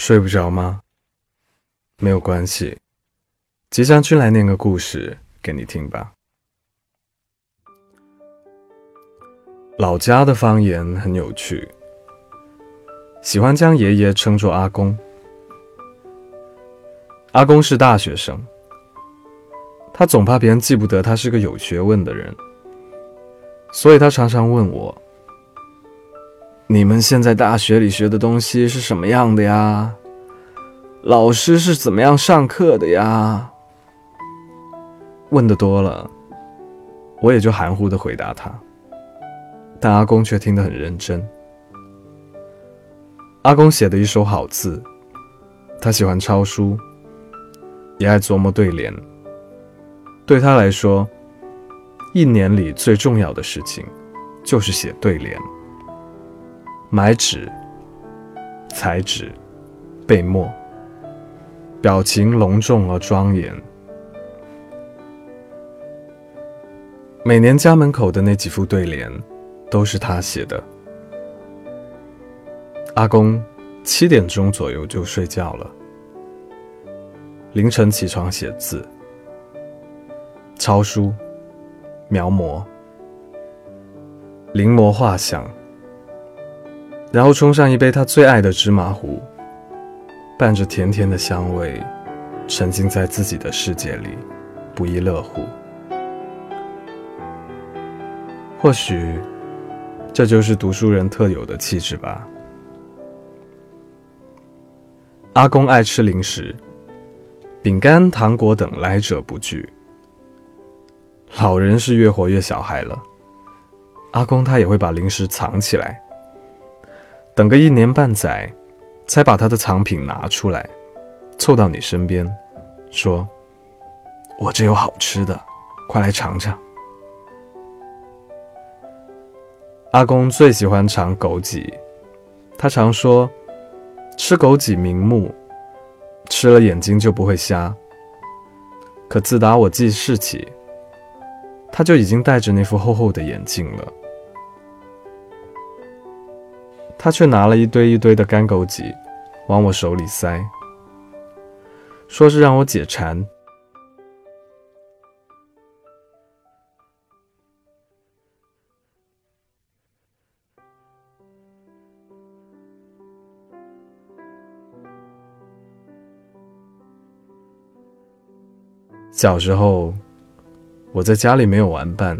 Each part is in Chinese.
睡不着吗？没有关系，吉祥君来念个故事给你听吧。老家的方言很有趣，喜欢将爷爷称作阿公。阿公是大学生，他总怕别人记不得他是个有学问的人，所以他常常问我。你们现在大学里学的东西是什么样的呀？老师是怎么样上课的呀？问的多了，我也就含糊的回答他。但阿公却听得很认真。阿公写的一手好字，他喜欢抄书，也爱琢磨对联。对他来说，一年里最重要的事情，就是写对联。买纸、裁纸、备墨，表情隆重而庄严。每年家门口的那几副对联，都是他写的。阿公七点钟左右就睡觉了，凌晨起床写字、抄书、描摹、临摹画像。然后冲上一杯他最爱的芝麻糊，伴着甜甜的香味，沉浸在自己的世界里，不亦乐乎。或许，这就是读书人特有的气质吧。阿公爱吃零食，饼干、糖果等来者不拒。老人是越活越小孩了，阿公他也会把零食藏起来。等个一年半载，才把他的藏品拿出来，凑到你身边，说：“我这有好吃的，快来尝尝。”阿公最喜欢尝枸杞，他常说：“吃枸杞明目，吃了眼睛就不会瞎。”可自打我记事起，他就已经戴着那副厚厚的眼镜了。他却拿了一堆一堆的干枸杞，往我手里塞，说是让我解馋。小时候，我在家里没有玩伴，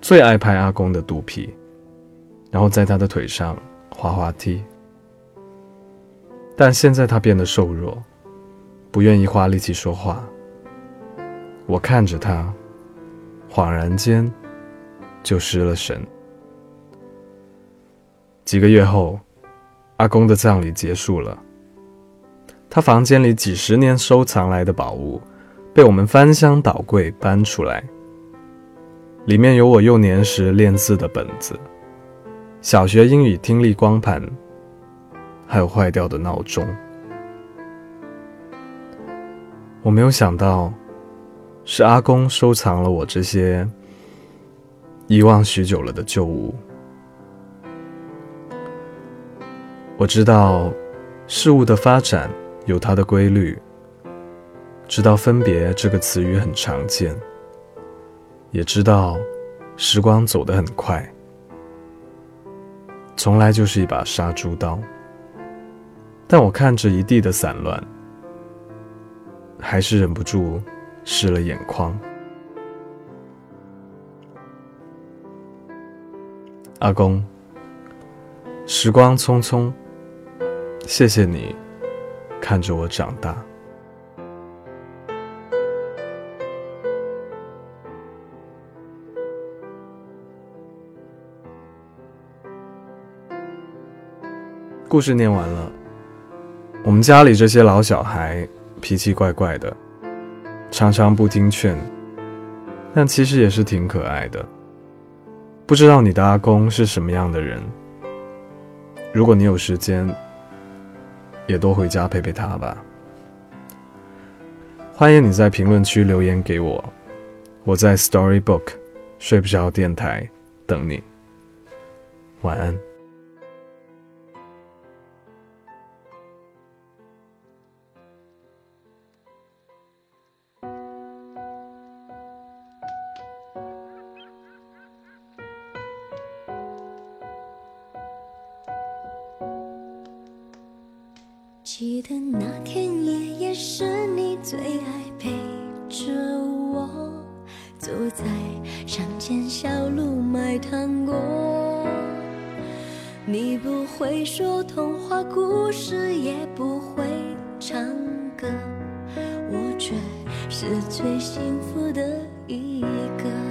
最爱拍阿公的肚皮。然后在他的腿上滑滑梯，但现在他变得瘦弱，不愿意花力气说话。我看着他，恍然间就失了神。几个月后，阿公的葬礼结束了，他房间里几十年收藏来的宝物被我们翻箱倒柜搬出来，里面有我幼年时练字的本子。小学英语听力光盘，还有坏掉的闹钟。我没有想到，是阿公收藏了我这些遗忘许久了的旧物。我知道事物的发展有它的规律，知道分别这个词语很常见，也知道时光走得很快。从来就是一把杀猪刀，但我看着一地的散乱，还是忍不住湿了眼眶。阿公，时光匆匆，谢谢你看着我长大。故事念完了。我们家里这些老小孩脾气怪怪的，常常不听劝，但其实也是挺可爱的。不知道你的阿公是什么样的人？如果你有时间，也多回家陪陪他吧。欢迎你在评论区留言给我，我在 Storybook 睡不着电台等你。晚安。记得那天夜，也是你最爱陪着我走在乡间小路买糖果，你不会说童话故事，也不会唱歌，我却是最幸福的一个。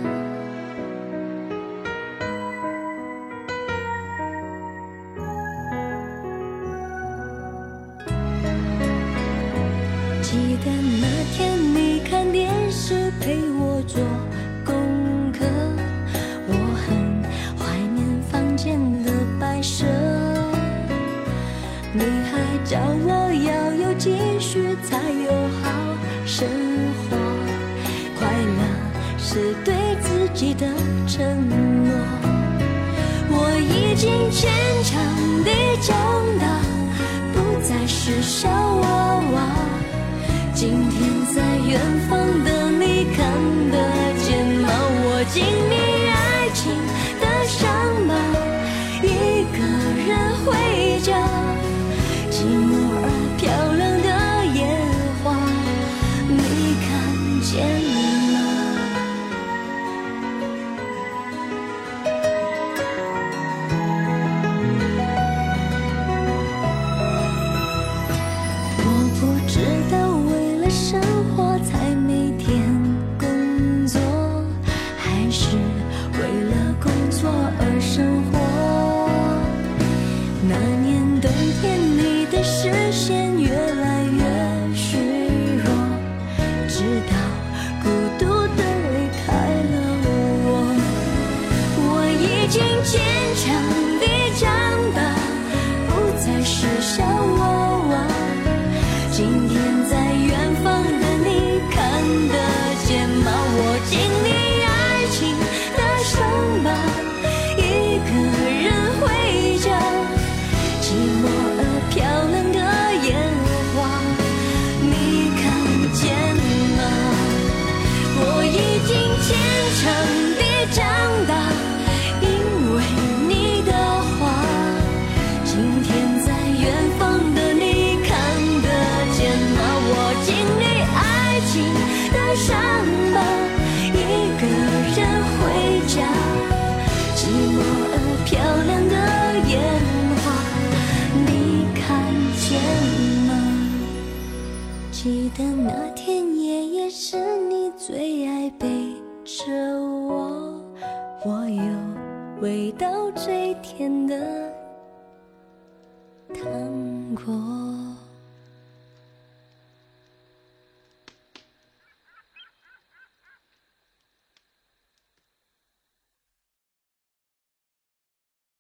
是对自己的承诺，我已经坚强地长大，不再是小娃娃，今天在远方。记得那天爷爷是你最爱背着我我有味道最甜的糖果。